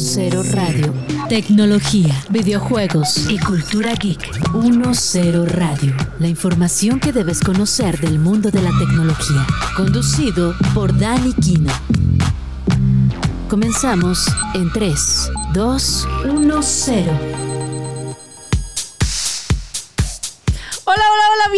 10 Radio. Tecnología, videojuegos y cultura geek. 10 Radio. La información que debes conocer del mundo de la tecnología. Conducido por Dani Kino. Comenzamos en 3, 2, 1, 0.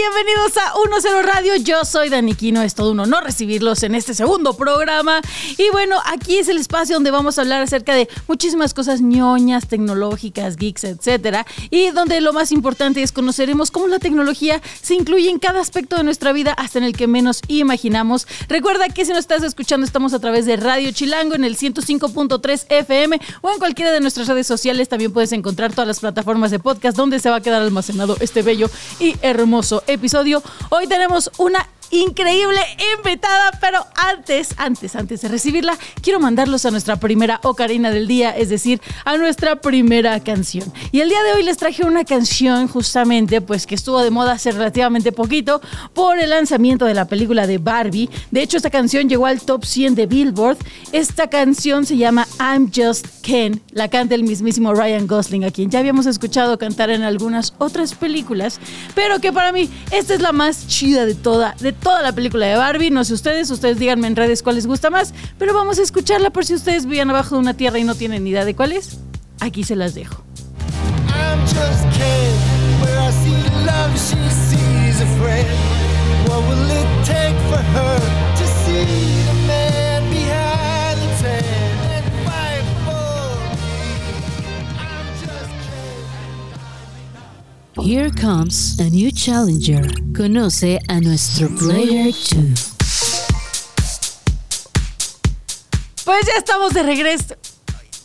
Bienvenidos a 10 Radio. Yo soy Daniquino, es todo un honor recibirlos en este segundo programa. Y bueno, aquí es el espacio donde vamos a hablar acerca de muchísimas cosas ñoñas, tecnológicas, geeks, etcétera. Y donde lo más importante es conoceremos cómo la tecnología se incluye en cada aspecto de nuestra vida, hasta en el que menos imaginamos. Recuerda que si nos estás escuchando, estamos a través de Radio Chilango en el 105.3 FM o en cualquiera de nuestras redes sociales. También puedes encontrar todas las plataformas de podcast donde se va a quedar almacenado este bello y hermoso episodio. Hoy tenemos una increíble invitada, pero antes, antes, antes de recibirla, quiero mandarlos a nuestra primera ocarina del día, es decir, a nuestra primera canción. Y el día de hoy les traje una canción justamente, pues que estuvo de moda hace relativamente poquito por el lanzamiento de la película de Barbie. De hecho, esta canción llegó al top 100 de Billboard. Esta canción se llama I'm Just Ken, la canta el mismísimo Ryan Gosling, a quien ya habíamos escuchado cantar en algunas otras películas, pero que para mí esta es la más chida de toda, de toda la película de Barbie. No sé ustedes, ustedes díganme en redes cuál les gusta más, pero vamos a escucharla por si ustedes vivían abajo de una tierra y no tienen idea de cuál es. Aquí se las dejo. Here comes a new challenger. Conoce a nuestro Player 2. Pues ya estamos de regreso.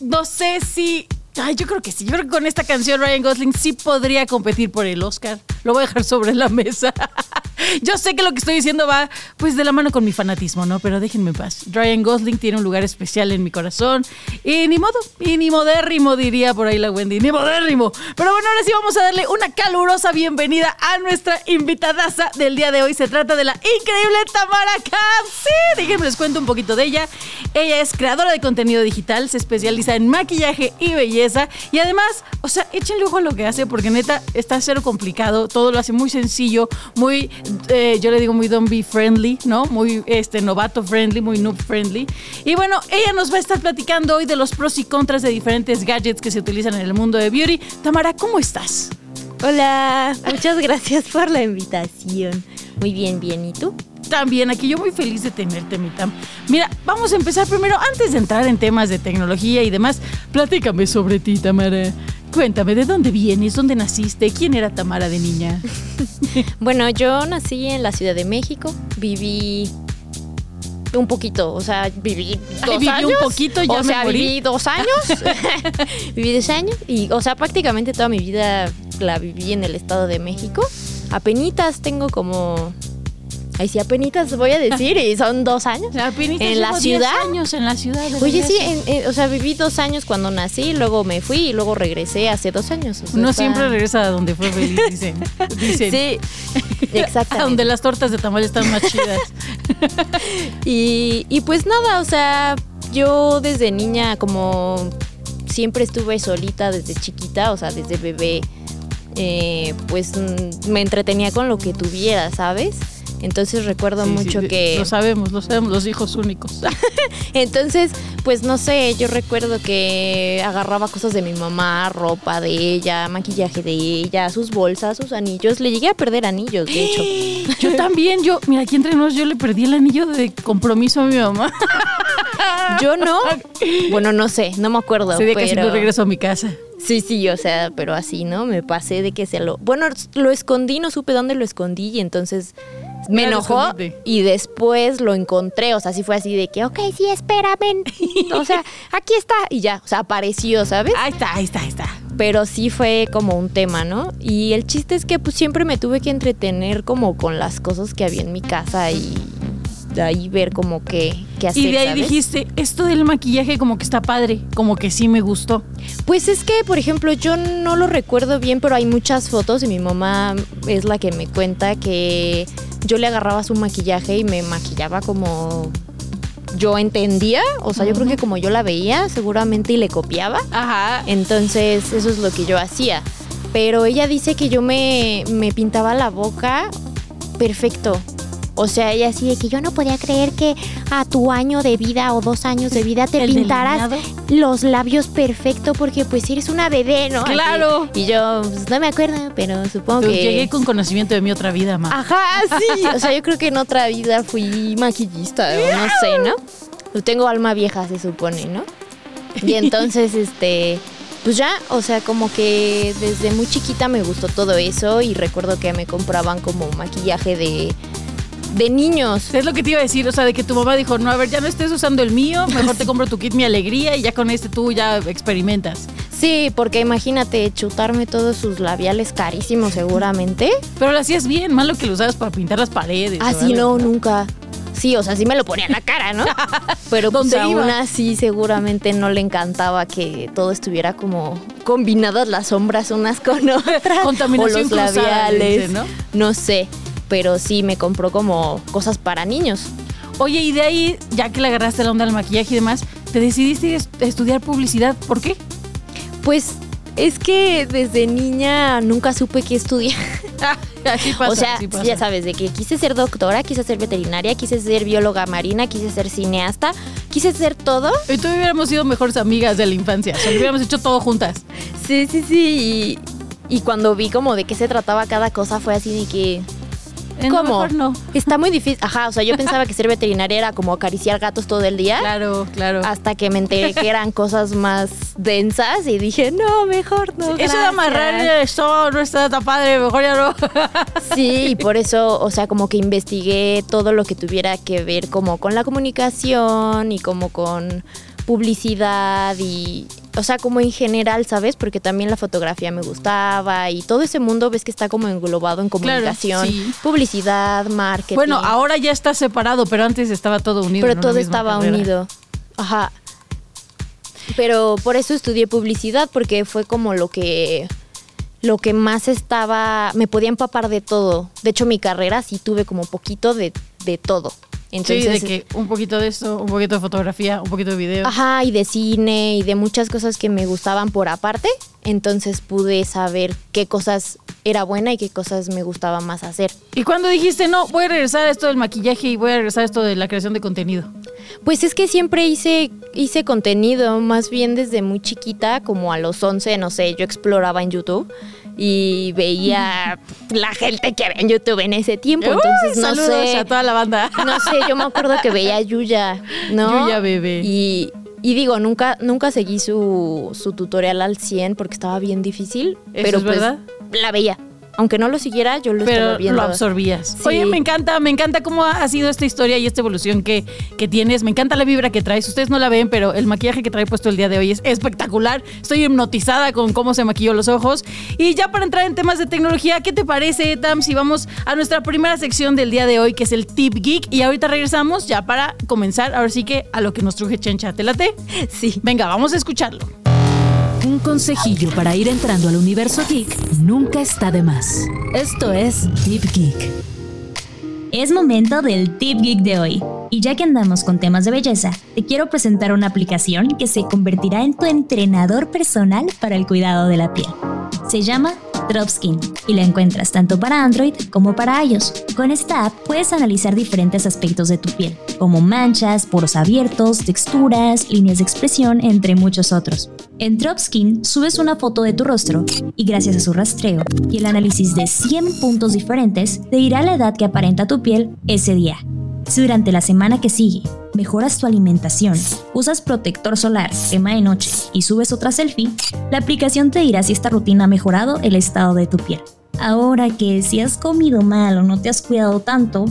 No sé si. Ay, yo creo que sí. Yo creo que con esta canción Ryan Gosling sí podría competir por el Oscar. Lo voy a dejar sobre la mesa. Yo sé que lo que estoy diciendo va pues de la mano con mi fanatismo, ¿no? Pero déjenme en paz. Ryan Gosling tiene un lugar especial en mi corazón. Y ni modo, y ni modérrimo diría por ahí la Wendy, ni modérrimo. Pero bueno, ahora sí vamos a darle una calurosa bienvenida a nuestra invitadaza del día de hoy. Se trata de la increíble Tamara Khan. Sí, déjenme les cuento un poquito de ella. Ella es creadora de contenido digital, se especializa en maquillaje y belleza. Y además, o sea, échenle ojo a lo que hace porque neta está cero complicado. Todo lo hace muy sencillo, muy eh, yo le digo muy be friendly, ¿no? Muy este, novato friendly, muy noob friendly. Y bueno, ella nos va a estar platicando hoy de los pros y contras de diferentes gadgets que se utilizan en el mundo de beauty. Tamara, ¿cómo estás? Hola, muchas gracias por la invitación. Muy bien, bien. ¿Y tú? También, aquí yo muy feliz de tenerte, mi Tam. Mira, vamos a empezar primero, antes de entrar en temas de tecnología y demás, platícame sobre ti, Tamara. Cuéntame, ¿de dónde vienes? ¿Dónde naciste? ¿Quién era Tamara de niña? bueno, yo nací en la Ciudad de México, viví un poquito, o sea, viví dos viví años. un poquito, ya o sea, viví dos años. viví dos años y, o sea, prácticamente toda mi vida la viví en el Estado de México. Apenitas tengo como Ahí sí, apenitas voy a decir, y son dos años. en la ciudad. años en la ciudad. Oye, sí, o sea, viví dos años cuando nací, luego me fui y luego regresé hace dos años. Uno siempre regresa a donde fue feliz, dicen. dicen. Sí, exactamente. a donde las tortas de tamal están más chidas. y, y pues nada, o sea, yo desde niña como siempre estuve solita desde chiquita, o sea, desde bebé, eh, pues mm, me entretenía con lo que tuviera, ¿sabes? Entonces recuerdo mucho que... Lo sabemos, lo sabemos, los hijos únicos. Entonces, pues no sé, yo recuerdo que agarraba cosas de mi mamá, ropa de ella, maquillaje de ella, sus bolsas, sus anillos. Le llegué a perder anillos, de hecho. Yo también, yo, mira, aquí entre nosotros yo le perdí el anillo de compromiso a mi mamá. Yo no. Bueno, no sé, no me acuerdo. Sí, de que no regreso a mi casa. Sí, sí, o sea, pero así, ¿no? Me pasé de que se lo... Bueno, lo escondí, no supe dónde lo escondí y entonces me enojó y después lo encontré, o sea, sí fue así de que, ok, sí, espérame, o sea, aquí está y ya, o sea, apareció, ¿sabes? Ahí está, ahí está, ahí está. Pero sí fue como un tema, ¿no? Y el chiste es que pues siempre me tuve que entretener como con las cosas que había en mi casa y de ahí ver como que qué hacer. Y de ahí dijiste, esto del maquillaje como que está padre, como que sí me gustó. Pues es que, por ejemplo, yo no lo recuerdo bien, pero hay muchas fotos y mi mamá es la que me cuenta que yo le agarraba su maquillaje y me maquillaba como yo entendía, o sea, yo creo que como yo la veía, seguramente y le copiaba. Ajá. Entonces, eso es lo que yo hacía. Pero ella dice que yo me, me pintaba la boca perfecto. O sea, ella sí de que yo no podía creer que a tu año de vida o dos años de vida te pintaras delineado. los labios perfecto porque pues eres una bebé, ¿no? Claro. Así. Y yo pues, no me acuerdo, pero supongo que... Llegué con conocimiento de mi otra vida, ma. Ajá, sí. O sea, yo creo que en otra vida fui maquillista o no sé, ¿no? Pues tengo alma vieja, se supone, ¿no? Y entonces, este, pues ya, o sea, como que desde muy chiquita me gustó todo eso y recuerdo que me compraban como maquillaje de, de niños. Es lo que te iba a decir, o sea, de que tu mamá dijo, no, a ver, ya no estés usando el mío, mejor te compro tu kit Mi Alegría y ya con este tú ya experimentas. Sí, porque imagínate chutarme todos sus labiales carísimos seguramente. Pero lo hacías bien, malo que lo usabas para pintar las paredes. Así ¿verdad? no, nunca. Sí, o sea, sí me lo ponía en la cara, ¿no? Pero pues ¿Dónde aún así seguramente no le encantaba que todo estuviera como combinadas las sombras unas con otras. Contaminación o los labiales, ¿no? No sé, pero sí me compró como cosas para niños. Oye, y de ahí, ya que le agarraste la onda al maquillaje y demás, te decidiste est- estudiar publicidad. ¿Por qué? Pues es que desde niña nunca supe qué estudiar. así pasa, o sea, así pasa. ya sabes, de que quise ser doctora, quise ser veterinaria, quise ser bióloga marina, quise ser cineasta, quise ser todo. Y tú hubiéramos sido mejores amigas de la infancia. O sea, lo hubiéramos hecho todo juntas. Sí, sí, sí. Y, y cuando vi como de qué se trataba cada cosa fue así de que... ¿Cómo? mejor no. Está muy difícil. Ajá, o sea, yo pensaba que ser veterinaria era como acariciar gatos todo el día. Claro, claro. Hasta que me enteré que eran cosas más densas y dije, no, mejor no. Eso de gracias". amarrar esto no está tan padre, mejor ya no. Sí, y por eso, o sea, como que investigué todo lo que tuviera que ver como con la comunicación y como con publicidad y, o sea, como en general, ¿sabes? Porque también la fotografía me gustaba y todo ese mundo ves que está como englobado en comunicación, sí. publicidad, marketing. Bueno, ahora ya está separado, pero antes estaba todo unido. pero todo estaba carrera. unido. Ajá. Pero por eso estudié publicidad porque fue como lo que lo que más estaba me podía empapar de todo. De hecho, mi carrera sí tuve como poquito de, de todo. Entonces, sí, de que un poquito de esto, un poquito de fotografía, un poquito de video. Ajá, y de cine y de muchas cosas que me gustaban por aparte. Entonces pude saber qué cosas era buena y qué cosas me gustaba más hacer. ¿Y cuando dijiste, no, voy a regresar a esto del maquillaje y voy a regresar a esto de la creación de contenido? Pues es que siempre hice, hice contenido, más bien desde muy chiquita, como a los 11, no sé, yo exploraba en YouTube y veía la gente que había en YouTube en ese tiempo. Entonces, Uy, no saludos sé. a toda la banda. No sé, yo me acuerdo que veía a Yuya, ¿no? Yuya, bebé. Y, y digo, nunca, nunca seguí su, su tutorial al 100 porque estaba bien difícil. ¿Eso pero es pues verdad? La veía. Aunque no lo siguiera, yo lo estaba Pero viendo. lo absorbías. Sí. Oye, me encanta, me encanta cómo ha sido esta historia y esta evolución que, que tienes. Me encanta la vibra que traes. Ustedes no la ven, pero el maquillaje que trae puesto el día de hoy es espectacular. Estoy hipnotizada con cómo se maquilló los ojos. Y ya para entrar en temas de tecnología, ¿qué te parece, Tam, si vamos a nuestra primera sección del día de hoy, que es el Tip Geek? Y ahorita regresamos ya para comenzar, ahora sí que a lo que nos truje Chencha. ¿Te late? Sí. Venga, vamos a escucharlo. Consejillo para ir entrando al universo geek nunca está de más. Esto es Tip Geek. Es momento del Tip Geek de hoy. Y ya que andamos con temas de belleza, te quiero presentar una aplicación que se convertirá en tu entrenador personal para el cuidado de la piel. Se llama Dropskin y la encuentras tanto para Android como para iOS. Con esta app puedes analizar diferentes aspectos de tu piel, como manchas, poros abiertos, texturas, líneas de expresión, entre muchos otros. En Dropskin subes una foto de tu rostro y gracias a su rastreo y el análisis de 100 puntos diferentes te dirá la edad que aparenta tu piel ese día. Si durante la semana que sigue mejoras tu alimentación, usas protector solar, crema de noche y subes otra selfie, la aplicación te dirá si esta rutina ha mejorado el estado de tu piel. Ahora que si has comido mal o no te has cuidado tanto,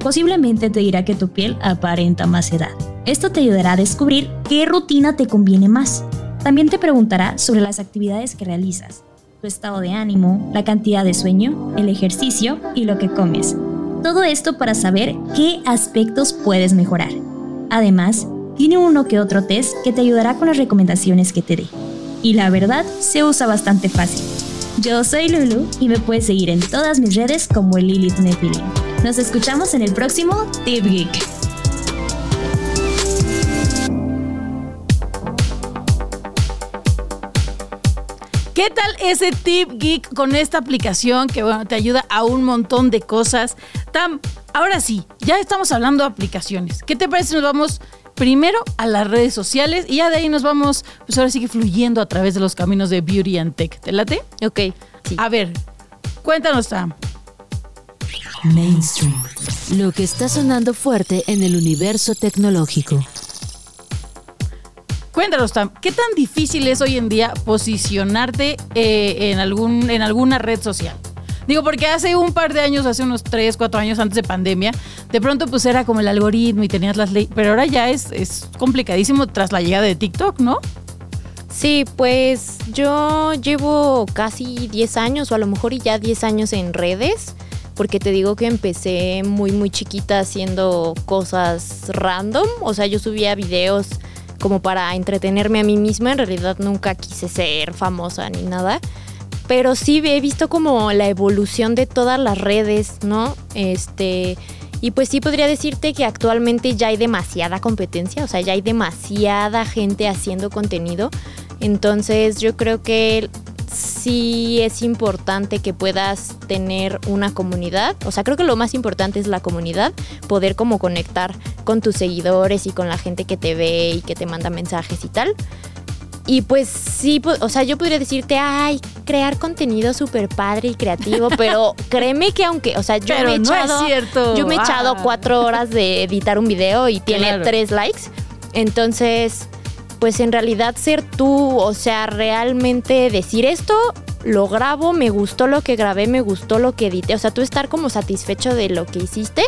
posiblemente te dirá que tu piel aparenta más edad. Esto te ayudará a descubrir qué rutina te conviene más. También te preguntará sobre las actividades que realizas, tu estado de ánimo, la cantidad de sueño, el ejercicio y lo que comes. Todo esto para saber qué aspectos puedes mejorar. Además, tiene uno que otro test que te ayudará con las recomendaciones que te dé. Y la verdad, se usa bastante fácil. Yo soy Lulu y me puedes seguir en todas mis redes como Lilith Nephilim. Nos escuchamos en el próximo Tip Geek. ¿Qué tal ese tip geek con esta aplicación que bueno, te ayuda a un montón de cosas? Tam, ahora sí, ya estamos hablando de aplicaciones. ¿Qué te parece si nos vamos primero a las redes sociales y ya de ahí nos vamos, pues ahora sigue fluyendo a través de los caminos de Beauty and Tech. ¿Te late? Ok, sí. A ver, cuéntanos, Tam. Mainstream. Lo que está sonando fuerte en el universo tecnológico. Cuéntanos, ¿qué tan difícil es hoy en día posicionarte eh, en, algún, en alguna red social? Digo, porque hace un par de años, hace unos 3, 4 años antes de pandemia, de pronto pues era como el algoritmo y tenías las leyes, pero ahora ya es, es complicadísimo tras la llegada de TikTok, ¿no? Sí, pues yo llevo casi 10 años o a lo mejor ya 10 años en redes, porque te digo que empecé muy muy chiquita haciendo cosas random, o sea, yo subía videos como para entretenerme a mí misma, en realidad nunca quise ser famosa ni nada, pero sí he visto como la evolución de todas las redes, ¿no? Este, y pues sí podría decirte que actualmente ya hay demasiada competencia, o sea, ya hay demasiada gente haciendo contenido. Entonces yo creo que sí es importante que puedas tener una comunidad. O sea, creo que lo más importante es la comunidad, poder como conectar con tus seguidores y con la gente que te ve y que te manda mensajes y tal. Y pues sí, o sea, yo podría decirte, ay, crear contenido súper padre y creativo, pero créeme que aunque, o sea, yo me he echado, yo me he echado ah. cuatro horas de editar un video y tiene tres likes. Entonces, pues en realidad ser tú, o sea, realmente decir esto, lo grabo, me gustó lo que grabé, me gustó lo que edité, o sea, tú estar como satisfecho de lo que hiciste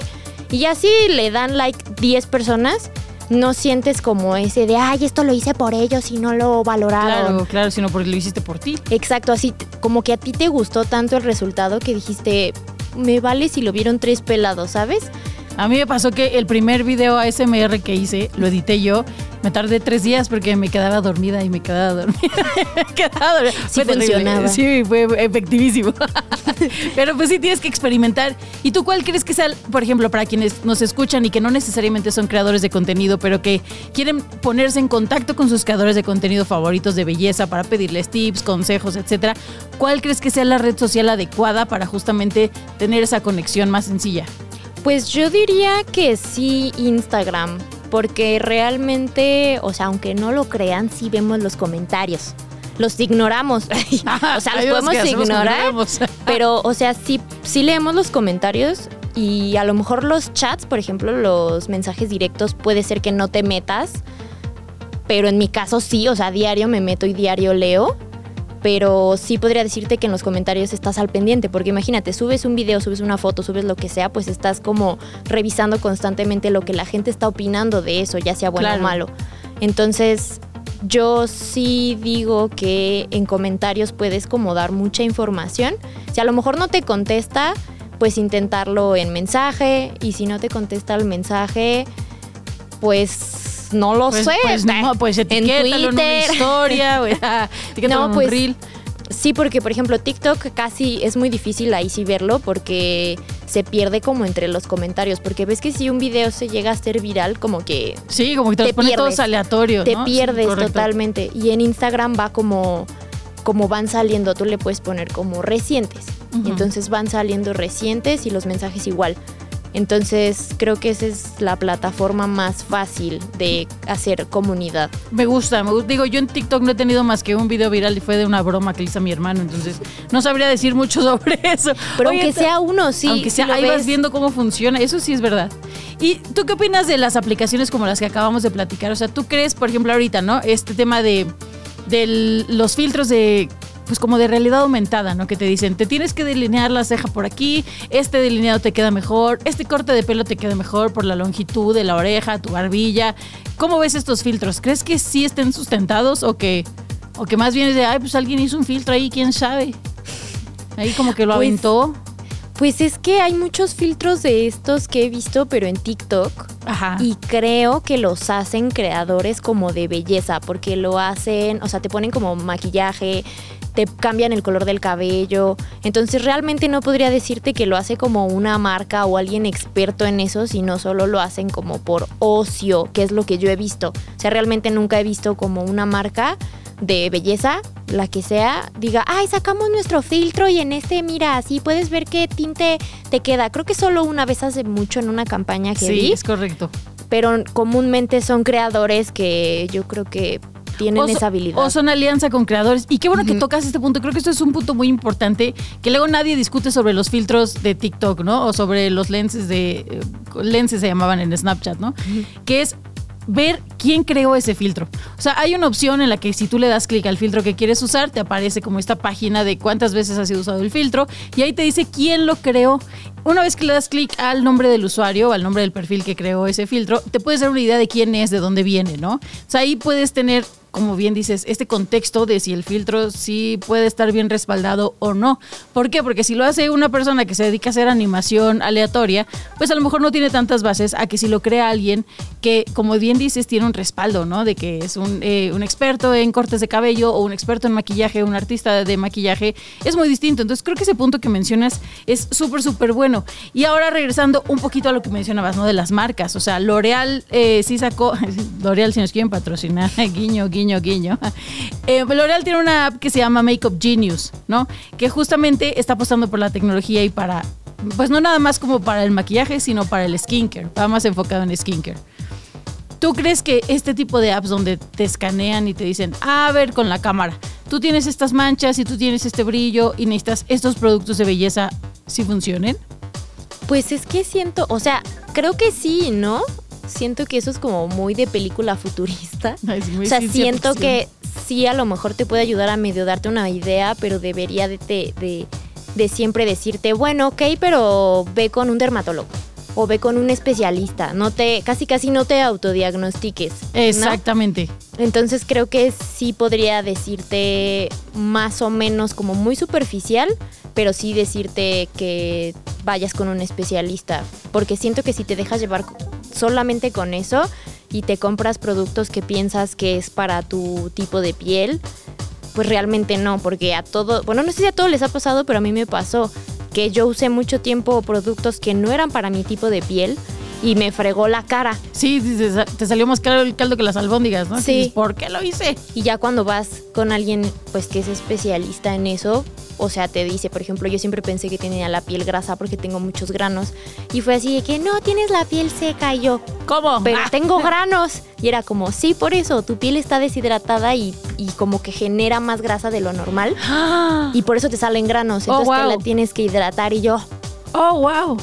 y así le dan like 10 personas. No sientes como ese de, ay, esto lo hice por ellos y no lo valoraron. Claro, claro, sino porque lo hiciste por ti. Exacto, así como que a ti te gustó tanto el resultado que dijiste, me vale si lo vieron tres pelados, ¿sabes? A mí me pasó que el primer video ASMR que hice, lo edité yo, me tardé tres días porque me quedaba dormida y me quedaba dormida. me quedaba dormida. Sí fue funcionaba. Sí, fue efectivísimo. Pero pues sí tienes que experimentar. ¿Y tú cuál crees que sea, por ejemplo, para quienes nos escuchan y que no necesariamente son creadores de contenido, pero que quieren ponerse en contacto con sus creadores de contenido favoritos de belleza para pedirles tips, consejos, etcétera? ¿Cuál crees que sea la red social adecuada para justamente tener esa conexión más sencilla? Pues yo diría que sí Instagram, porque realmente, o sea, aunque no lo crean, sí vemos los comentarios. Los ignoramos. o sea, los podemos ignorar. pero, o sea, sí, sí leemos los comentarios y a lo mejor los chats, por ejemplo, los mensajes directos, puede ser que no te metas. Pero en mi caso sí, o sea, diario me meto y diario leo pero sí podría decirte que en los comentarios estás al pendiente, porque imagínate, subes un video, subes una foto, subes lo que sea, pues estás como revisando constantemente lo que la gente está opinando de eso, ya sea bueno o malo. Entonces, yo sí digo que en comentarios puedes como dar mucha información. Si a lo mejor no te contesta, pues intentarlo en mensaje, y si no te contesta el mensaje, pues no lo pues, sé. Pues no, pues en Twitter. en una historia, no, pues, reel. Sí, porque por ejemplo TikTok casi es muy difícil ahí sí verlo porque se pierde como entre los comentarios. Porque ves que si un video se llega a ser viral, como que. Sí, como que te, te todos aleatorios. Te pierdes totalmente. Y en Instagram va como como van saliendo, tú le puedes poner como recientes. Y entonces van saliendo recientes y los mensajes igual. Entonces creo que esa es la plataforma más fácil de hacer comunidad. Me gusta, me gusta. Digo, yo en TikTok no he tenido más que un video viral y fue de una broma que le hizo a mi hermano, entonces no sabría decir mucho sobre eso. Pero aunque sea uno, sí. Aunque sea, ahí vas viendo cómo funciona, eso sí es verdad. ¿Y tú qué opinas de las aplicaciones como las que acabamos de platicar? O sea, ¿tú crees, por ejemplo, ahorita, ¿no? Este tema de, de los filtros de pues como de realidad aumentada, ¿no? Que te dicen, te tienes que delinear la ceja por aquí, este delineado te queda mejor, este corte de pelo te queda mejor por la longitud de la oreja, tu barbilla. ¿Cómo ves estos filtros? ¿Crees que sí estén sustentados o que, o que más bien es de, ay, pues alguien hizo un filtro ahí, quién sabe? Ahí como que lo pues, aventó. Pues es que hay muchos filtros de estos que he visto, pero en TikTok. Ajá. Y creo que los hacen creadores como de belleza, porque lo hacen, o sea, te ponen como maquillaje, te cambian el color del cabello. Entonces realmente no podría decirte que lo hace como una marca o alguien experto en eso, sino solo lo hacen como por ocio, que es lo que yo he visto. O sea, realmente nunca he visto como una marca de belleza la que sea, diga, ay, sacamos nuestro filtro y en este, mira, así puedes ver qué tinte te queda. Creo que solo una vez hace mucho en una campaña que Sí, vi, es correcto. pero comúnmente son creadores que yo creo que tienen esa habilidad. o son alianza con creadores. Y qué bueno que tocas este punto. Creo que esto es un punto muy importante que luego nadie discute sobre los filtros de TikTok, ¿no? O sobre los lenses de eh, lenses se llamaban en Snapchat, ¿no? Que es ver quién creó ese filtro. O sea, hay una opción en la que si tú le das clic al filtro que quieres usar, te aparece como esta página de cuántas veces ha sido usado el filtro y ahí te dice quién lo creó. Una vez que le das clic al nombre del usuario, al nombre del perfil que creó ese filtro, te puedes dar una idea de quién es, de dónde viene, ¿no? O sea, ahí puedes tener como bien dices, este contexto de si el filtro sí puede estar bien respaldado o no. ¿Por qué? Porque si lo hace una persona que se dedica a hacer animación aleatoria, pues a lo mejor no tiene tantas bases a que si lo crea alguien que, como bien dices, tiene un respaldo, ¿no? De que es un, eh, un experto en cortes de cabello o un experto en maquillaje, un artista de maquillaje, es muy distinto. Entonces creo que ese punto que mencionas es súper, súper bueno. Y ahora regresando un poquito a lo que mencionabas, ¿no? De las marcas. O sea, L'Oreal eh, sí sacó, L'Oreal si nos quieren patrocinar, guiño, guiño, guiño. Eh, L'Oreal tiene una app que se llama Makeup Genius, ¿no? Que justamente está apostando por la tecnología y para, pues no nada más como para el maquillaje, sino para el skincare. Va más enfocado en skincare. ¿Tú crees que este tipo de apps donde te escanean y te dicen, "Ah, a ver con la cámara, tú tienes estas manchas y tú tienes este brillo y necesitas estos productos de belleza, si funcionen? Pues es que siento, o sea, creo que sí, ¿no? Siento que eso es como muy de película futurista. Es muy O sea, siento que sí a lo mejor te puede ayudar a medio darte una idea, pero debería de, de, de- de siempre decirte, bueno, ok, pero ve con un dermatólogo o ve con un especialista. No te, casi casi no te autodiagnostiques. ¿no? Exactamente. Entonces creo que sí podría decirte más o menos como muy superficial, pero sí decirte que vayas con un especialista, porque siento que si te dejas llevar solamente con eso y te compras productos que piensas que es para tu tipo de piel, pues realmente no, porque a todo, bueno, no sé si a todos les ha pasado, pero a mí me pasó que yo usé mucho tiempo productos que no eran para mi tipo de piel y me fregó la cara. Sí, dices, te salió más caro el caldo que las albóndigas, ¿no? Sí. ¿Por qué lo hice? Y ya cuando vas con alguien pues que es especialista en eso, o sea, te dice, por ejemplo, yo siempre pensé que tenía la piel grasa porque tengo muchos granos y fue así de que no, tienes la piel seca y yo, ¿Cómo? pero Ah. tengo granos. Y era como, sí, por eso, tu piel está deshidratada y, y como que genera más grasa de lo normal Ah. y por eso te salen granos, Oh, entonces te la tienes que hidratar y yo, Oh, wow.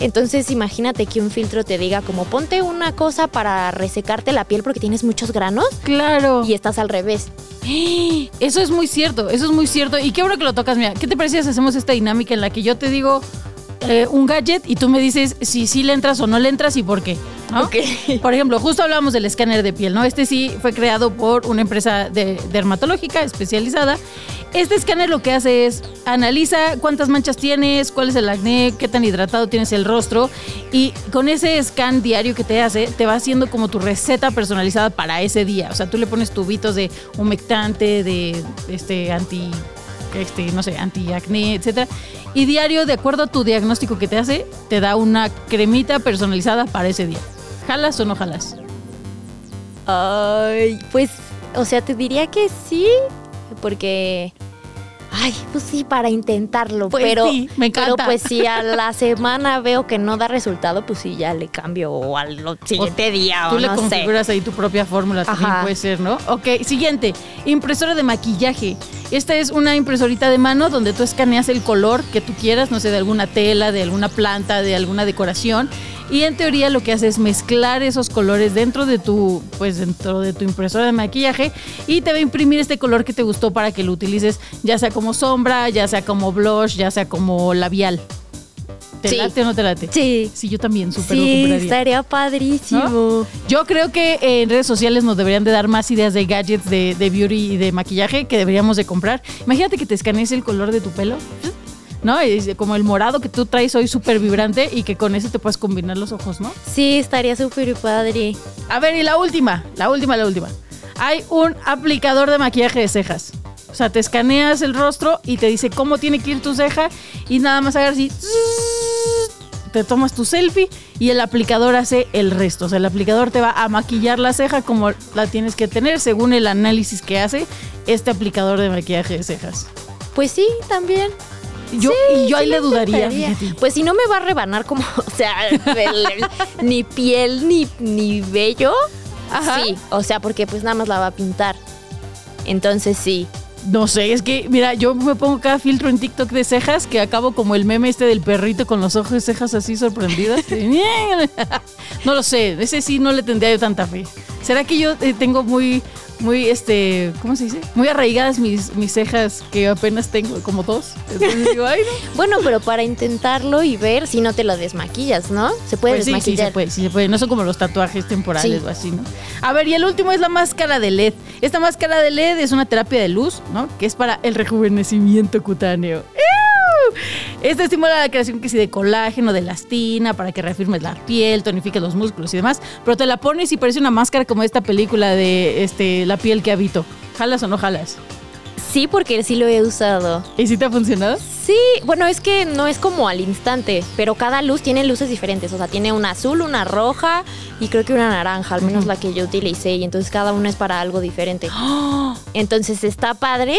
entonces imagínate que un filtro te diga como ponte una cosa para resecarte la piel porque tienes muchos granos Claro. y estás al revés. Eso es muy cierto, eso es muy cierto. Y qué bueno que lo tocas, mira. ¿Qué te parece si hacemos esta dinámica en la que yo te digo eh, un gadget y tú me dices si sí le entras o no le entras y por qué? Por ejemplo, justo hablábamos del escáner de piel, ¿no? Este sí fue creado por una empresa de dermatológica especializada. Este escáner lo que hace es analiza cuántas manchas tienes, cuál es el acné, qué tan hidratado tienes el rostro y con ese scan diario que te hace, te va haciendo como tu receta personalizada para ese día. O sea, tú le pones tubitos de humectante, de este anti este, no sé, antiacné, etcétera. Y diario, de acuerdo a tu diagnóstico que te hace, te da una cremita personalizada para ese día. ¿Jalas o no jalas? Ay, pues, o sea, te diría que sí, porque, ay, pues sí, para intentarlo, Pues pero, sí, me encanta. pero pues si a la semana veo que no da resultado, pues sí, ya le cambio o al siguiente día Tú o le no sé. configuras ahí tu propia fórmula, también puede ser, ¿no? Ok, siguiente, impresora de maquillaje. Esta es una impresorita de mano donde tú escaneas el color que tú quieras, no sé, de alguna tela, de alguna planta, de alguna decoración. Y en teoría lo que hace es mezclar esos colores dentro de tu, pues dentro de tu impresora de maquillaje y te va a imprimir este color que te gustó para que lo utilices, ya sea como sombra, ya sea como blush, ya sea como labial. ¿Te Sí. late o no te late? Sí, Sí, yo también, súper sí, estaría padrísimo. ¿No? Yo creo que en redes sociales nos deberían de dar más ideas de gadgets de, de beauty y de maquillaje que deberíamos de comprar. Imagínate que te escanees el color de tu pelo, ¿no? Y es como el morado que tú traes hoy súper vibrante y que con ese te puedes combinar los ojos, ¿no? Sí, estaría súper padre. A ver, y la última, la última, la última. Hay un aplicador de maquillaje de cejas. O sea, te escaneas el rostro y te dice cómo tiene que ir tu ceja y nada más agarras y te tomas tu selfie y el aplicador hace el resto. O sea, el aplicador te va a maquillar la ceja como la tienes que tener según el análisis que hace este aplicador de maquillaje de cejas. Pues sí, también. Yo, Sí, y yo ahí le dudaría. Pues si no me va a rebanar como, o sea, el- el- ni piel ni, ni vello. Ajá. Sí, o sea, porque pues nada más la va a pintar. Entonces sí. No sé, es que, mira, yo me pongo cada filtro en TikTok de cejas que acabo como el meme este del perrito con los ojos y cejas así sorprendidas. no lo sé, ese sí no le tendría yo tanta fe. ¿Será que yo eh, tengo muy, muy, este, ¿cómo se dice? Muy arraigadas mis, mis cejas que apenas tengo, como dos. Entonces digo, ay, no. Bueno, pero para intentarlo y ver si no te lo desmaquillas, ¿no? Se puede Pues sí, sí desmaquillar. se puede, sí se puede. No son como los tatuajes temporales Sí. o así, ¿no? A ver, y el último es la máscara de LED. Esta máscara de LED es una terapia de luz, ¿no? Que es para el rejuvenecimiento cutáneo. ¡Ew! Esta estimula la creación que sí de colágeno, de elastina, para que reafirmes la piel, tonifiques los músculos y demás. Pero te la pones y parece una máscara como esta película de este, La piel que habito. ¿Jalas o no jalas? Sí, porque sí lo he usado. ¿Y si te ha funcionado? Sí, bueno, es que no es como al instante, pero cada luz tiene luces diferentes. O sea, tiene una azul, una roja y creo que una naranja, al menos la que yo utilicé. Y entonces cada una es para algo diferente. Entonces está padre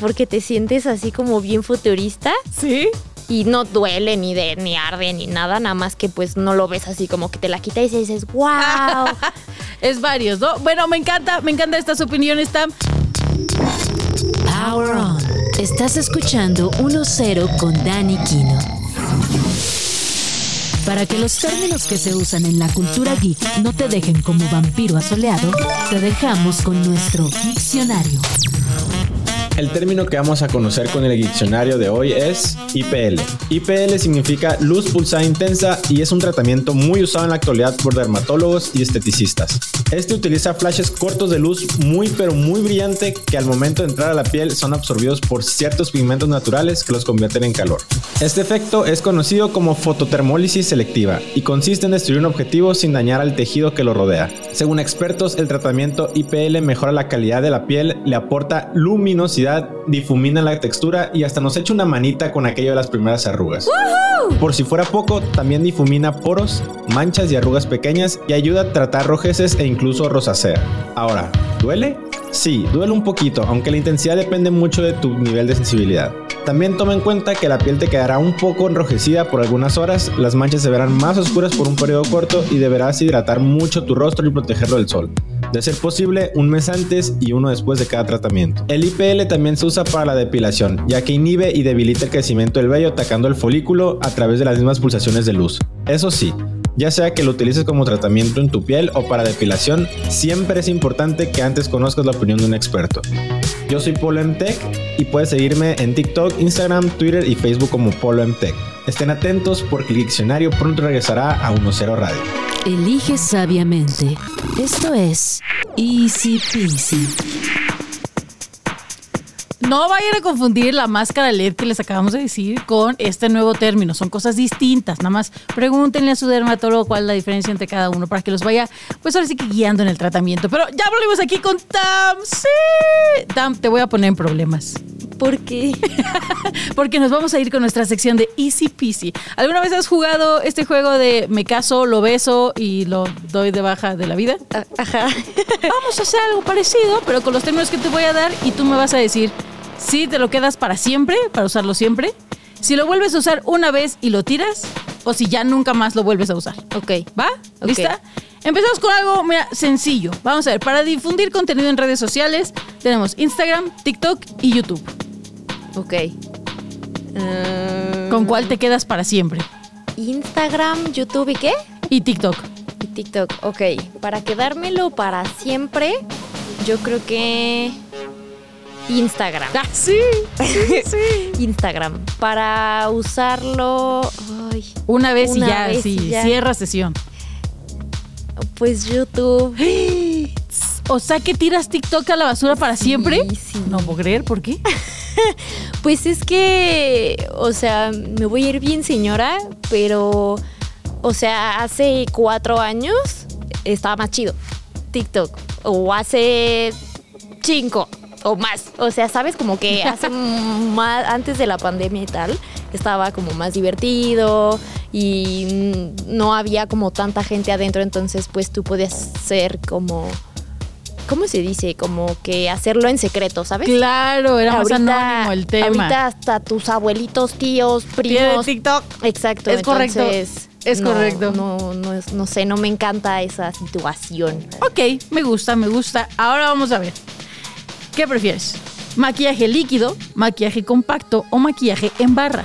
porque te sientes así como bien futurista ¿Sí? Y no duele ni de ni arde ni nada, nada más que pues no lo ves así como que te la quita y dices, wow. Es varios, ¿no? Bueno, me encanta, me encantan estas opiniones, Tam. Power On. Estás escuchando 1-0 con Dani Kino. Para que los términos que se usan en la cultura geek no te dejen como vampiro asoleado, te dejamos con nuestro diccionario. El término que vamos a conocer con el diccionario de hoy es IPL. IPL significa luz pulsada intensa y es un tratamiento muy usado en la actualidad por dermatólogos y esteticistas. Este utiliza flashes cortos de luz muy pero muy brillante que al momento de entrar a la piel son absorbidos por ciertos pigmentos naturales que los convierten en calor. Este efecto es conocido como fototermólisis selectiva y consiste en destruir un objetivo sin dañar al tejido que lo rodea. Según expertos, el tratamiento IPL mejora la calidad de la piel, le aporta luminosidad, difumina la textura y hasta nos echa una manita con aquello de las primeras arrugas. Por si fuera poco, también difumina poros, manchas y arrugas pequeñas y ayuda a tratar rojeces e incluso rosácea. Ahora, ¿duele? Sí, duele un poquito, aunque la intensidad depende mucho de tu nivel de sensibilidad. También toma en cuenta que la piel te quedará un poco enrojecida por algunas horas, las manchas se verán más oscuras por un periodo corto y deberás hidratar mucho tu rostro y protegerlo del sol. De ser posible, un mes antes y uno después de cada tratamiento. El IPL también se usa para la depilación, ya que inhibe y debilita el crecimiento del vello atacando el folículo a través de las mismas pulsaciones de luz. Eso sí, ya sea que lo utilices como tratamiento en tu piel o para depilación, siempre es importante que antes conozcas la opinión de un experto. Yo soy Polo MTech y puedes seguirme en TikTok, Instagram, Twitter y Facebook como Polo MTech. Estén atentos porque el diccionario pronto regresará a 1.0 Radio. Elige sabiamente. Esto es Easy Peasy. No vayan a confundir la máscara LED que les acabamos de decir con este nuevo término. Son cosas distintas. Nada más pregúntenle a su dermatólogo cuál es la diferencia entre cada uno para que los vaya, pues ahora sí que guiando en el tratamiento. Pero ya volvimos aquí con Tam. Sí. Tam, te voy a poner en problemas. ¿Por qué? Porque nos vamos a ir con nuestra sección de Easy Peasy. ¿Alguna vez has jugado este juego de me caso, lo beso y lo doy de baja de la vida? A- Ajá. Vamos a hacer algo parecido, pero con los términos que te voy a dar y tú me vas a decir si te lo quedas para siempre, para usarlo siempre, si lo vuelves a usar una vez y lo tiras, o si ya nunca más lo vuelves a usar. Ok. ¿Va? Ok. ¿Lista? Empezamos con algo, mira, sencillo. Vamos a ver, para difundir contenido en redes sociales, tenemos Instagram, TikTok y YouTube. Ok. Mm, ¿Con cuál te quedas para siempre? Instagram, YouTube y qué? Y TikTok. Y TikTok. Ok. Para quedármelo para siempre, yo creo que Instagram. Ah, sí, sí, sí. Instagram. Para usarlo, ay, Una vez y ya, vez sí, y ya. cierra sesión. pues YouTube. O sea que tiras TikTok a la basura para siempre. sí. No puedo creer, ¿por qué? Pues es que, o sea, me voy a ir bien señora, pero, o sea, hace cuatro años estaba más chido TikTok. O hace cinco. O más. O sea, sabes, como que hace más, antes de la pandemia y tal, estaba como más divertido y no había como tanta gente adentro, entonces pues tú podías ser como... ¿Cómo se dice? Como que hacerlo en secreto, ¿sabes? Claro, era más anónimo el tema. Ahorita hasta tus abuelitos, tíos, primos. TikTok. Exacto. Es correcto. entonces, Es no, correcto. No, no, es- no sé, no me encanta esa situación. Ok, me gusta, me gusta. Ahora vamos a ver. ¿Qué prefieres? ¿Maquillaje líquido, maquillaje compacto o maquillaje en barra?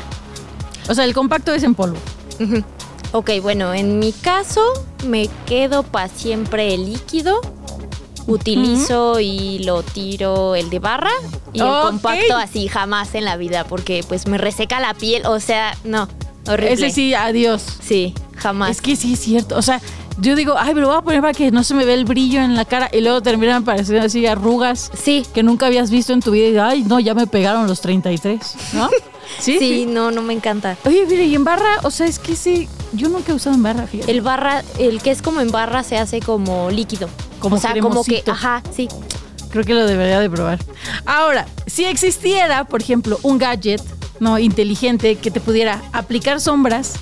O sea, el compacto es en polvo. Ok, bueno, en mi caso me quedo para siempre el líquido. Utilizo y lo tiro el de barra y el compacto así jamás en la vida porque pues me reseca la piel, o sea, no, horrible. Ese sí, adiós. Sí, jamás. Es que sí es cierto. O sea, yo digo, ay, pero voy a poner para que no se me vea el brillo en la cara y luego terminan apareciendo así arrugas Sí, que nunca habías visto en tu vida y digo, ay, no, ya me pegaron los 33, ¿no? Sí, sí, no, no me encanta. Oye, mire, y en barra, o sea, es que sí, yo nunca he usado en barra, fíjate. El barra, el que es como en barra se hace como líquido. Como o sea, como que, ajá, sí. Creo que lo debería de probar. Ahora, si existiera, por ejemplo, un gadget no inteligente que te pudiera aplicar sombras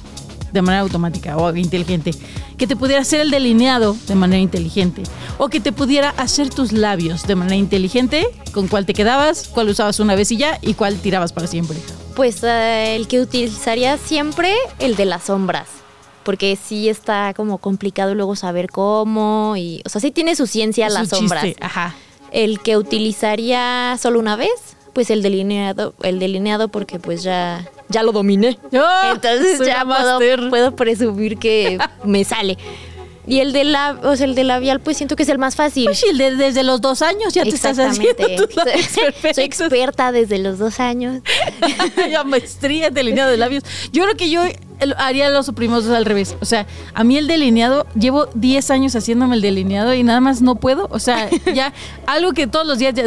de manera automática o inteligente, que te pudiera hacer el delineado de manera inteligente o que te pudiera hacer tus labios de manera inteligente, ¿con cuál te quedabas? ¿Cuál usabas una vez y ya? ¿Y cuál tirabas para siempre? Pues eh, el que utilizaría siempre, el de las sombras. Porque sí está como complicado luego saber cómo y... O sea, sí tiene su ciencia las sombras. chiste, Ajá. El que utilizaría solo una vez, pues el delineado, el delineado porque pues ya, ya lo dominé. ¡Oh! Entonces Soy ya puedo, presumir que me sale. Y el de la, o sea, el de labial, pues siento que es el más fácil. Pues sí, el de- desde los dos años ya te estás haciendo tus labios Soy experta desde los dos años. ya maestría en delineado de labios. Yo creo que yo haría los oprimos al revés. O sea, a mí el delineado, llevo 10 años haciéndome el delineado y nada más no puedo. O sea, ya algo que todos los días ya,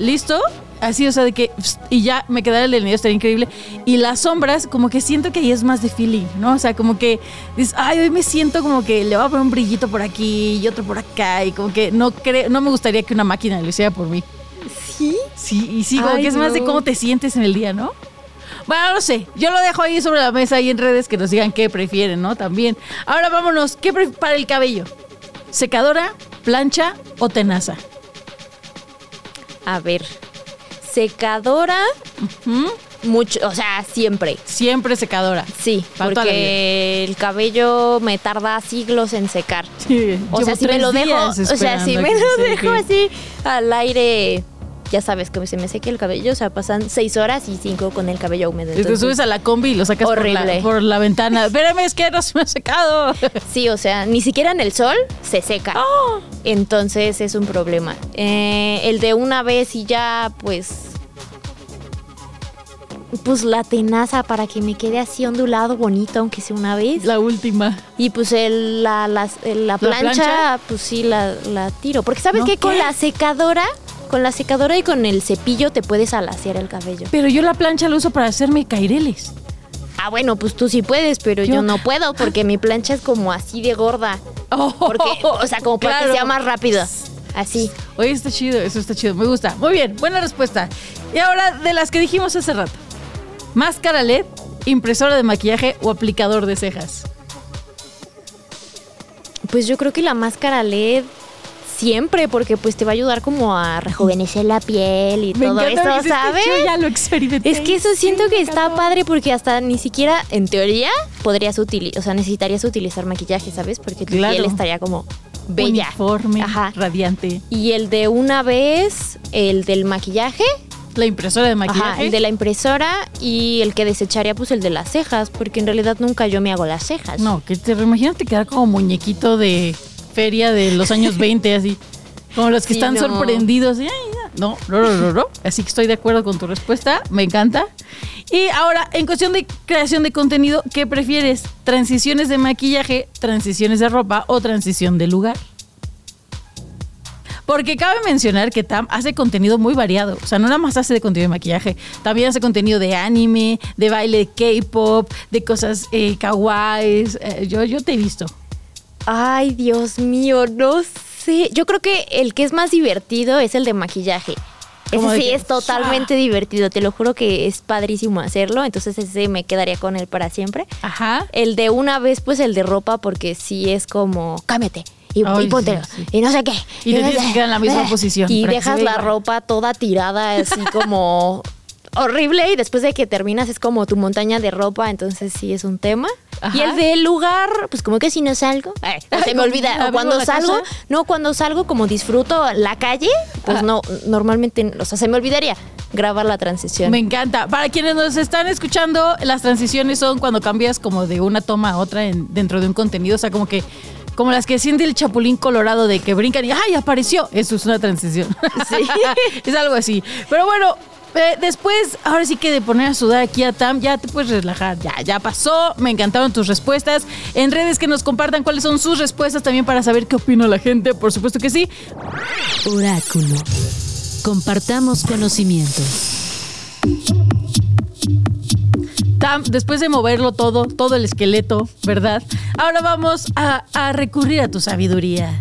listo. Así, o sea, de que, y ya me quedara el delineado, estaría increíble. Y las sombras, como que siento que ahí es más de feeling, ¿no? O sea, como que dices, ay, hoy me siento como que le voy a poner un brillito por aquí y otro por acá. Y como que no creo, no me gustaría que una máquina lo hiciera por mí. ¿Sí? Sí, y sí, como Ay, que es más de cómo te sientes en el día, ¿no? Bueno, no sé. Yo lo dejo ahí sobre la mesa y en redes que nos digan qué prefieren, ¿no? También. Ahora vámonos. ¿Qué para el cabello? ¿Secadora, plancha o tenaza? A ver. Secadora, mucho, o sea, siempre. Siempre secadora. Sí, Para porque el cabello me tarda siglos en secar. Sí, O sea, si me lo dejo, o sea, si me lo dejo así al aire, ya sabes que se me seque el cabello, o sea, pasan seis horas y cinco con el cabello húmedo. Y te subes a la combi y lo sacas por la, Horrible. por la ventana. Espérame, es que no se me ha secado. Sí, o sea, ni siquiera en el sol se seca. ¡Oh! Entonces es un problema. Eh, el de una vez y ya, pues. Pues la tenaza para que me quede así ondulado, bonito, aunque sea una vez. La última. Y pues el- la, el- la plancha, plancha? pues sí la, la tiro. Porque sabes ¿No que con la secadora, con la secadora y con el cepillo te puedes alaciar el cabello. Pero yo la plancha la uso para hacerme caireles. Ah, bueno, pues tú sí puedes, pero yo, Yo- no puedo porque mi plancha es como así de gorda. Porque, o sea, como para que sea más rápido. Así. Oye, está chido, eso está chido, me gusta. Muy bien, buena respuesta. Y ahora, de las que dijimos hace rato. Máscara LED, impresora de maquillaje o aplicador de cejas. Pues yo creo que la máscara LED siempre, porque pues te va a ayudar como a rejuvenecer la piel y todo porque eso, que ¿sabes? Yo ya lo experimenté. Es que eso siento Sí, que me está padre porque hasta ni siquiera, en teoría, podrías utilizar, o sea, necesitarías utilizar maquillaje, ¿sabes? Porque tu Claro. piel estaría como bella. Uniforme, Ajá. radiante. Y el de una vez, el del maquillaje, La impresora de maquillaje. ajá, el de la impresora y el que desecharía, pues el de las cejas, porque en realidad nunca yo me hago las cejas. No, que te imagínate quedar como muñequito de feria de los años 20, así. Como los que Sí, están no. sorprendidos. No, no, no. Así que estoy de acuerdo con tu respuesta. Me encanta. Y ahora, en cuestión de creación de contenido, ¿qué prefieres? ¿Transiciones de maquillaje, transiciones de ropa o transición de lugar? Porque cabe mencionar que Tam hace contenido muy variado. O sea, no nada más hace de contenido de maquillaje. También hace contenido de anime, de baile de K-pop, de cosas eh, kawaiis. Eh, yo, yo te he visto. Ay, Dios mío, no sé. Yo creo que el que es más divertido es el de maquillaje. Ese sí que, es totalmente divertido, te lo juro que es padrísimo hacerlo, entonces ese me quedaría con él para siempre. Ajá. El de una vez, pues el de ropa, porque sí es como, cámete. Y, Ay, y póntelo, sí, sí. y no sé qué. Y te no tienes que quedar en la misma posición Y dejas la ropa toda tirada, así como horrible. Y después de que terminas, es como tu montaña de ropa. Entonces, sí es un tema. Ajá. Y el del lugar, pues como que si no salgo. Ay, o se me olvida. O cuando salgo, casa. no, cuando salgo, como disfruto la calle, pues Ajá. no, normalmente, o sea, se me olvidaría grabar la transición. Me encanta. Para quienes nos están escuchando, las transiciones son cuando cambias como de una toma a otra en- dentro de un contenido. O sea, como que como las que siente el chapulín colorado de que brincan y ¡ay, apareció! Eso es una transición. Sí. es algo así. Pero bueno. Eh, después, ahora sí que de poner a sudar aquí a Tam, ya te puedes relajar. Ya, ya pasó. Me encantaron tus respuestas. En redes que nos compartan cuáles son sus respuestas también para saber qué opina la gente. Por supuesto que sí. Oráculo. Compartamos conocimientos. Tam, después de moverlo todo, todo el esqueleto, ¿verdad? Ahora vamos a, a recurrir a tu sabiduría.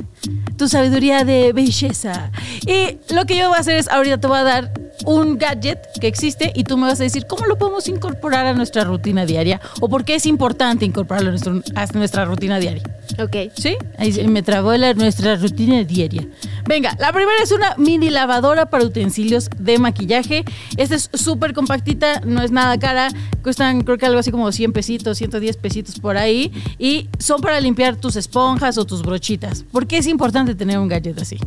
Tu sabiduría de belleza. Y lo que yo voy a hacer es, ahorita te voy a dar un gadget que existe y tú me vas a decir cómo lo podemos incorporar a nuestra rutina diaria o por qué es importante incorporarlo a, nuestro- a nuestra rutina diaria. Ok. ¿Sí? Ahí me trabó la, nuestra rutina diaria. Venga, la primera es una mini lavadora para utensilios de maquillaje. Esta es súper compactita, no es nada cara. Cuestan creo que algo así como 100 pesitos, 110 pesitos por ahí. Y son para limpiar tus esponjas o tus brochitas. ¿Por qué es importante tener un gadget así?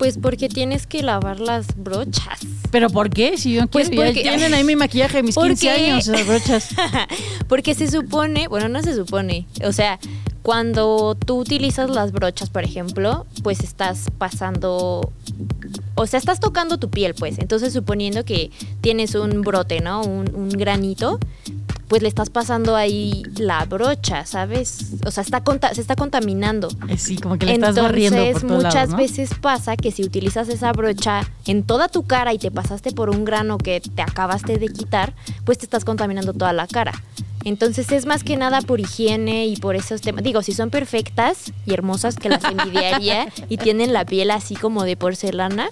Pues porque tienes que lavar las brochas. ¿Pero por qué? Si yo Pues quiero, porque- tienen ahí mi maquillaje mis 15 Porque- años, esas brochas. Porque se supone, bueno, no se supone, o sea, cuando tú utilizas las brochas, por ejemplo, pues estás pasando, o sea, estás tocando tu piel, pues. Entonces, suponiendo que tienes un brote, ¿no? Un, un granito, pues le estás pasando ahí la brocha, ¿sabes? O sea, está conta- se está contaminando. Eh, Sí, como que le estás barriendo por todos muchas lados, ¿no? veces pasa que si utilizas esa brocha en toda tu cara y te pasaste por un grano que te acabaste de quitar, pues te estás contaminando toda la cara. Entonces es más que nada por higiene y por esos temas. Digo, si son perfectas y hermosas que las envidiaría y tienen la piel así como de porcelana,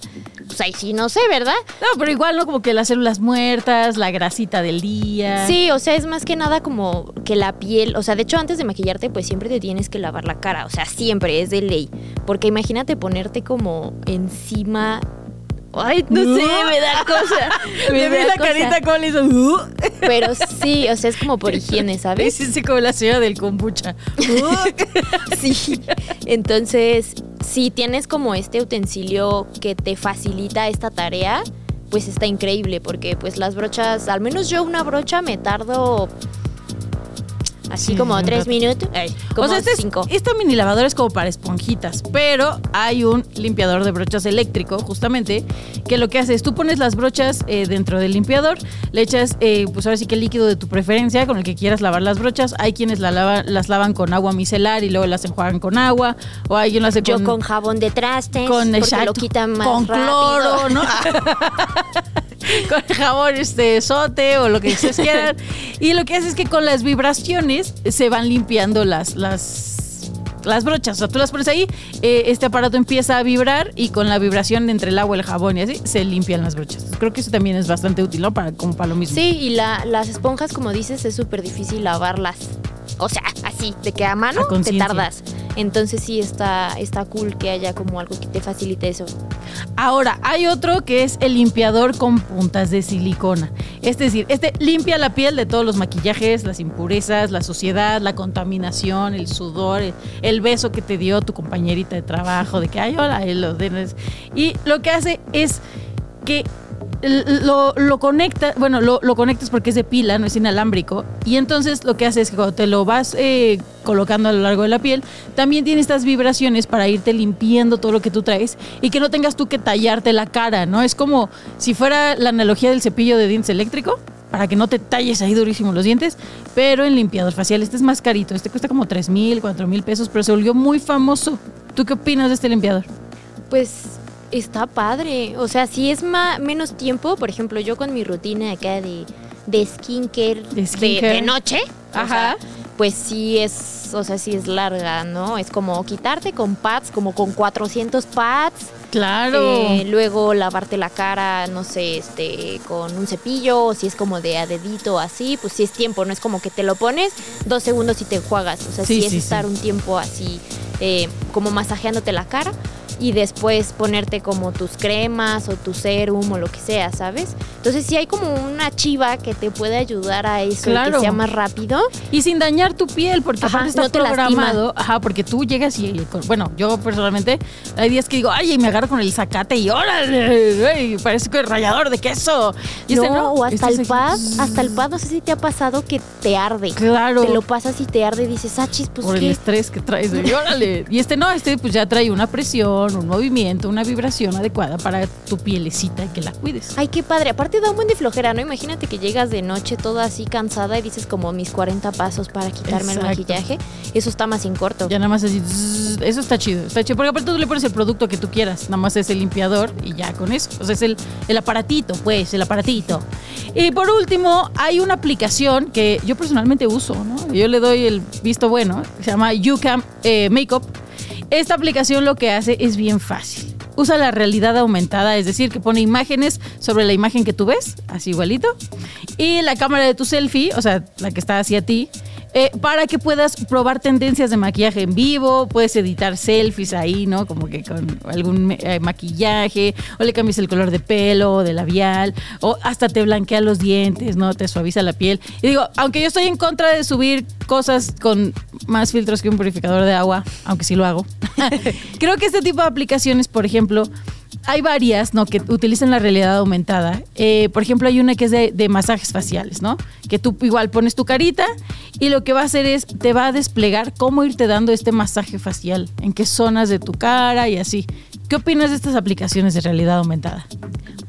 pues ahí sí no sé, ¿verdad? No, pero igual, ¿no? Como que las células muertas, la grasita del día. Sí, o sea, es más que nada como que la piel, o sea, de hecho antes de maquillarte pues siempre te tienes que lavar la cara, o sea, siempre es de ley, porque imagínate ponerte como encima Ay, no sé, me da cosa. Me vi da la cosa. carita como le hizo. "Uh". Pero sí, o sea, es como por higiene, ¿sabes? sí, sí, como la señora del kombucha. Sí. Entonces, si tienes como este utensilio que te facilita esta tarea, pues está increíble porque pues las brochas, al menos yo una brocha me tardo así Sí, como tres minutos, ay, como o sea, este es- cinco. esta mini lavadora es como para esponjitas, pero hay un limpiador de brochas eléctrico, justamente, que lo que hace es tú pones las brochas eh, dentro del limpiador, le echas, eh, pues ahora sí que el líquido de tu preferencia con el que quieras lavar las brochas. Hay quienes la lava- las lavan con agua micelar y luego las enjuagan con agua, o hay quien lo hace Yo con, con jabón de trastes, con porque exacto, lo quitan más con rápido. cloro, ¿no? con jabón este sote o lo que ustedes quieran. Y lo que hace es que con las vibraciones se van limpiando las las las brochas, o sea, tú las pones ahí, eh, este aparato empieza a vibrar y con la vibración entre el agua, el jabón y así, se limpian las brochas. Creo que eso también es bastante útil, ¿no? Para, como para lo mismo. Sí, y la- las esponjas, como dices, es súper difícil lavarlas. O sea, así, de que a mano A te tardas. Entonces sí está, está cool que haya como algo que te facilite eso. Ahora, hay otro que es el limpiador con puntas de silicona. Es decir, este limpia la piel de todos los maquillajes, las impurezas, la suciedad, la contaminación, el sudor, el, beso que te dio tu compañerita de trabajo, de que, ay, hola, y los dedos. Y lo que hace es que lo, lo conecta, bueno, lo, lo conectas porque es de pila, no es inalámbrico. Y entonces lo que hace es que cuando te lo vas eh, colocando a lo largo de la piel, también tiene estas vibraciones para irte limpiando todo lo que tú traes y que no tengas tú que tallarte la cara, ¿no? Es como si fuera la analogía del cepillo de dientes eléctrico. Para que no te talles ahí durísimo los dientes, pero en limpiador facial. Este es más carito, este cuesta como 3 mil, 4 mil pesos, pero se volvió muy famoso. ¿Tú qué opinas de este limpiador? Pues está padre. O sea, si es ma- menos tiempo, por ejemplo, yo con mi rutina acá de, de skincare De de, noche, o Ajá. sea, pues sí es, o sea, sí es larga, ¿no? Es como quitarte con pads, como con 400 pads. Claro. Eh, luego lavarte la cara, no sé, este, con un cepillo, o si es como de a dedito así, pues si es tiempo, no es como que te lo pones dos segundos y te enjuagas. O sea, Sí, es sí, estar sí. un tiempo así, eh, como masajeándote la cara y después ponerte como tus cremas o tu serum o lo que sea, ¿sabes? Entonces si hay como una chiva que te puede ayudar a eso, y Claro. que sea más rápido. Y sin dañar tu piel, porque Ajá, está no te programado. Ajá, porque tú llegas y, bueno, yo personalmente, hay días que digo, ay, y me agarro con el zacate y órale, güey, parece que rallador de queso. Y no, este no, o hasta este el es pad, hasta el pad, no sé si te ha pasado que te arde. Claro. Te lo pasas y te arde y dices, ah, chis, pues por el estrés que traes. de, órale. Y este no, este pues ya trae una presión, un movimiento, una vibración adecuada para tu pielecita y que la cuides. Ay, qué padre. Aparte da un buen de flojera, ¿no? Imagínate que llegas de noche toda así cansada y dices como mis 40 pasos para quitarme Exacto. el maquillaje. Eso está más en corto. Ya nada más así, zzz, eso está chido, está chido. Porque aparte tú le pones el producto que tú quieras, nada más es el limpiador y ya con eso. O sea, es el, el aparatito, pues, el aparatito. Y por último, hay una aplicación que yo personalmente uso, ¿no? Yo le doy el visto bueno, se llama YouCam eh, Makeup. Esta aplicación lo que hace es bien fácil. Usa la realidad aumentada, es decir, que pone imágenes sobre la imagen que tú ves, así igualito, y la cámara de tu selfie, o sea, la que está hacia ti, eh, para que puedas probar tendencias de maquillaje en vivo, puedes editar selfies ahí, ¿no? Como que con algún eh, maquillaje, o le cambias el color de pelo, de labial, o hasta te blanquea los dientes, ¿no? Te suaviza la piel. Y digo, aunque yo estoy en contra de subir cosas con más filtros que un purificador de agua, aunque sí lo hago, creo que este tipo de aplicaciones, por ejemplo, hay varias, ¿no? Que utilizan la realidad aumentada. Eh, por ejemplo, hay una que es de, de masajes faciales, ¿no? Que tú igual pones tu carita y lo que va a hacer es, te va a desplegar cómo irte dando este masaje facial, en qué zonas de tu cara y así. ¿Qué opinas de estas aplicaciones de realidad aumentada?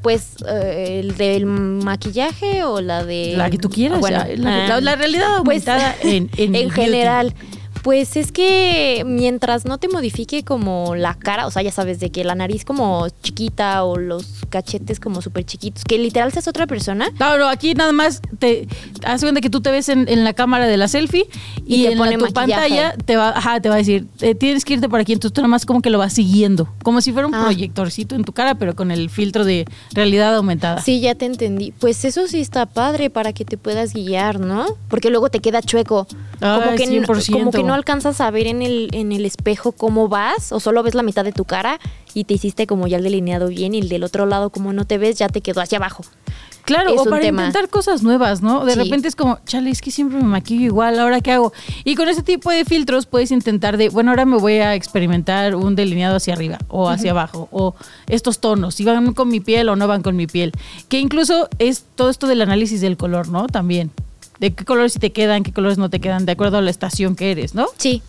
Pues eh, el del maquillaje o la de... La que tú quieras, Bueno, ya, la, ah, la- la realidad pues, aumentada en, en, en beauty. Pues es que mientras no te modifique como la cara, o sea, ya sabes, de que la nariz como chiquita o los cachetes como súper chiquitos, que literal seas otra persona. Claro, aquí nada más te hace cuenta que tú te ves en, en la cámara de la selfie y, Y te en la- tu maquillaje. pantalla te va, ajá, te va a decir, eh, tienes que irte por aquí, entonces tú nada más como que lo vas siguiendo, como si fuera un Ah. proyectorcito en tu cara, pero con el filtro de realidad aumentada. Sí, ya te entendí. Pues eso sí está padre para que te puedas guiar, ¿no? Porque luego te queda chueco. Como que, no- 100%. como que no alcanzas a ver en el, en el espejo cómo vas o solo ves la mitad de tu cara y te hiciste como ya el delineado bien y el del otro lado como no te ves ya te quedó hacia abajo. Claro, es o para tema. intentar cosas nuevas, ¿no? De Sí. repente es como, chale, es que siempre me maquillo igual, ¿ahora qué hago? Y con ese tipo de filtros puedes intentar de, bueno, ahora me voy a experimentar un delineado hacia arriba o hacia abajo, o estos tonos, si van con mi piel o no van con mi piel. Que incluso es todo esto del análisis del color, ¿no? También. De qué colores te quedan, qué colores no te quedan, de acuerdo a la estación que eres, ¿no? Sí.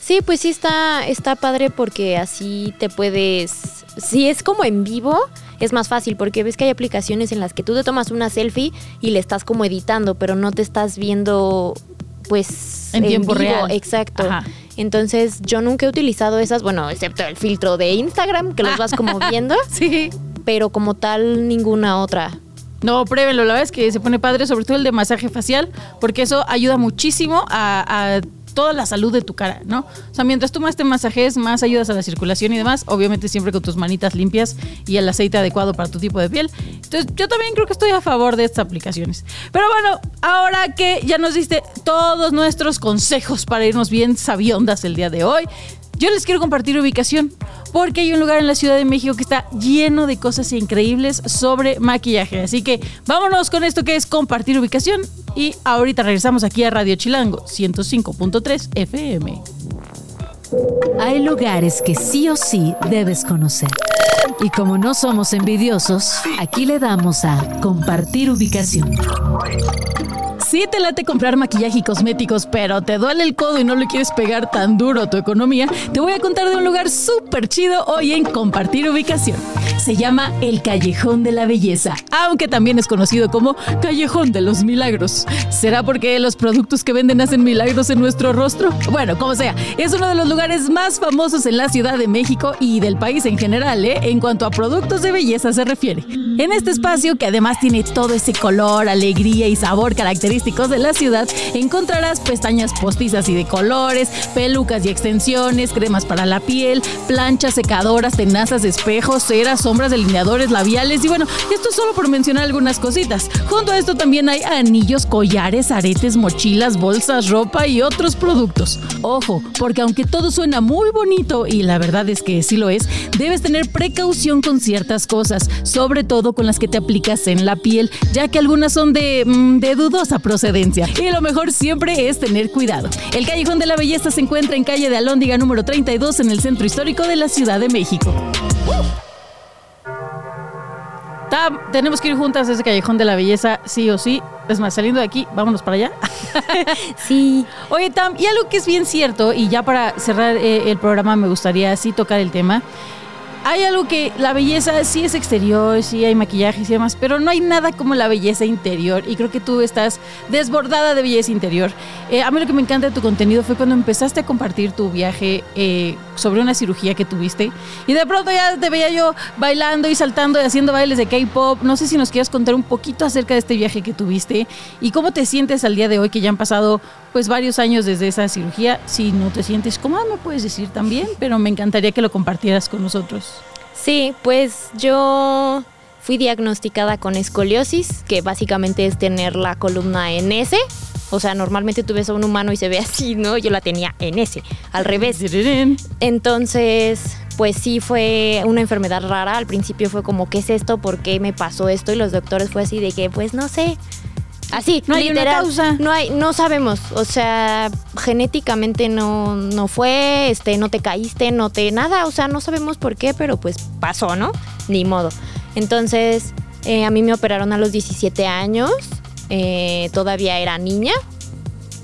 Sí, pues sí está, está padre porque así te puedes. Si es como en vivo, es más fácil porque ves que hay aplicaciones en las que tú te tomas una selfie y le estás como editando, pero no te estás viendo, pues. En tiempo vivo. real. Exacto. Ajá. Entonces, yo nunca he utilizado esas, bueno, excepto el filtro de Instagram, que los vas como viendo, Sí. pero como tal, ninguna otra. No, pruébenlo, la verdad es que se pone padre, sobre todo el de masaje facial, porque eso ayuda muchísimo a, a toda la salud de tu cara, ¿no? O sea, mientras tú más te masajes, más ayudas a la circulación y demás, obviamente siempre con tus manitas limpias y el aceite adecuado para tu tipo de piel. Entonces, yo también creo que estoy a favor de estas aplicaciones. Pero bueno, ahora que ya nos diste todos nuestros consejos para irnos bien sabiondas el día de hoy, yo les quiero compartir ubicación, porque hay un lugar en la Ciudad de México que está lleno de cosas increíbles sobre maquillaje. Así que vámonos con esto que es compartir ubicación y ahorita regresamos aquí a Radio Chilango 105.3 FM. Hay lugares que sí o sí debes conocer. Y como no somos envidiosos, aquí le damos a compartir ubicación. Si te late comprar maquillaje y cosméticos, pero te duele el codo y no le quieres pegar tan duro a tu economía, te voy a contar de un lugar súper chido hoy en Compartir Ubicación. Se llama El Callejón de la Belleza, aunque también es conocido como Callejón de los Milagros. ¿Será porque los productos que venden hacen milagros en nuestro rostro? Bueno, como sea, es uno de los lugares más famosos en la Ciudad de México y del país en general, ¿eh? en cuanto a productos de belleza se refiere. En este espacio, que además tiene todo ese color, alegría y sabor característico de la ciudad, encontrarás pestañas postizas y de colores, pelucas y extensiones, cremas para la piel, planchas secadoras, tenazas espejos, ceras, sombras, delineadores, labiales y bueno, esto es solo por mencionar algunas cositas. Junto a esto también hay anillos, collares, aretes, mochilas, bolsas, ropa y otros productos. Ojo, porque aunque todo suena muy bonito y la verdad es que sí lo es, debes tener precaución con ciertas cosas, sobre todo con las que te aplicas en la piel, ya que algunas son de, mm, de dudosa procedencia. Y lo mejor siempre es tener cuidado. El Callejón de la Belleza se encuentra en calle de Alóndiga número 32 en el centro histórico de la Ciudad de México. Tam, tenemos que ir juntas a ese Callejón de la Belleza, sí o sí. Es más, saliendo de aquí, vámonos para allá. Sí. Oye, Tam, y algo que es bien cierto, y ya para cerrar eh, el programa me gustaría así tocar el tema. Hay algo que la belleza sí es exterior, sí hay maquillajes y demás, pero no hay nada como la belleza interior. Y creo que tú estás desbordada de belleza interior. Eh, a mí lo que me encanta de tu contenido fue cuando empezaste a compartir tu viaje eh, sobre una cirugía que tuviste. Y de pronto ya te veía yo bailando y saltando y haciendo bailes de K-pop. No sé si nos quieras contar un poquito acerca de este viaje que tuviste y cómo te sientes al día de hoy que ya han pasado pues varios años desde esa cirugía. Si no te sientes cómoda, me puedes decir también, pero me encantaría que lo compartieras con nosotros. Sí, pues yo fui diagnosticada con escoliosis, que básicamente es tener la columna en S. O sea, normalmente tú ves a un humano y se ve así, ¿no? Yo la tenía en S, al revés. Entonces, pues sí fue una enfermedad rara. Al principio fue como, ¿qué es esto? ¿Por qué me pasó esto? Y los doctores fue así de que, pues no sé. Así, No hay una causa. No hay, no sabemos. O sea, genéticamente no, no fue, este, no te caíste, no te nada. O sea, no sabemos por qué, pero pues pasó, ¿no? Ni modo. Entonces, eh, a mí me operaron a los 17 años. eh, todavía era niña.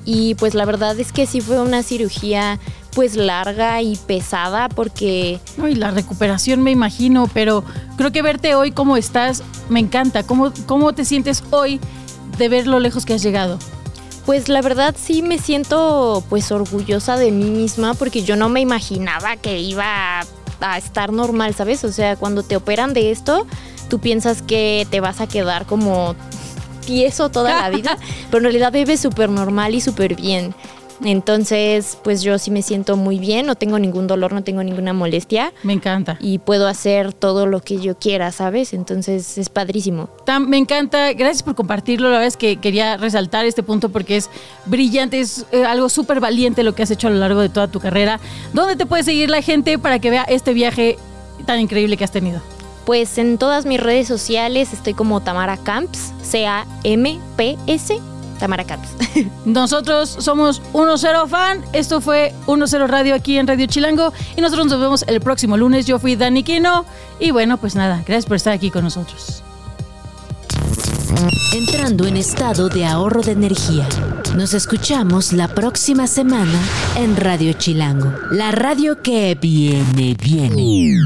Y pues la verdad es que sí fue una cirugía pues larga y pesada porque No, y la recuperación me imagino, pero creo que verte hoy como estás me encanta. ¿Cómo, cómo te sientes hoy de ver lo lejos que has llegado? Pues la verdad sí me siento pues orgullosa de mí misma porque yo no me imaginaba que iba a estar normal, ¿sabes? O sea, cuando te operan de esto, tú piensas que te vas a quedar como tieso toda la vida, pero en realidad vives súper normal y súper bien. Entonces, pues yo sí me siento muy bien, no tengo ningún dolor, no tengo ninguna molestia Me encanta. y puedo hacer todo lo que yo quiera, ¿sabes? Entonces es padrísimo. Tam, me encanta, gracias por compartirlo. La verdad es que quería resaltar este punto porque es brillante, es eh, algo súper valiente lo que has hecho a lo largo de toda tu carrera. ¿Dónde te puede seguir la gente para que vea este viaje tan increíble que has tenido? Pues en todas mis redes sociales estoy como Tamara Camps, C-A-M-P-S, Tamara. Nosotros somos 1-0 fan. Esto fue 1-0 Radio aquí en Radio Chilango. Y nosotros nos vemos el próximo lunes. Yo fui Dani Quino. Y bueno, pues nada, gracias por estar aquí con nosotros. Entrando en estado de ahorro de energía. Nos escuchamos la próxima semana en Radio Chilango. La radio que viene bien.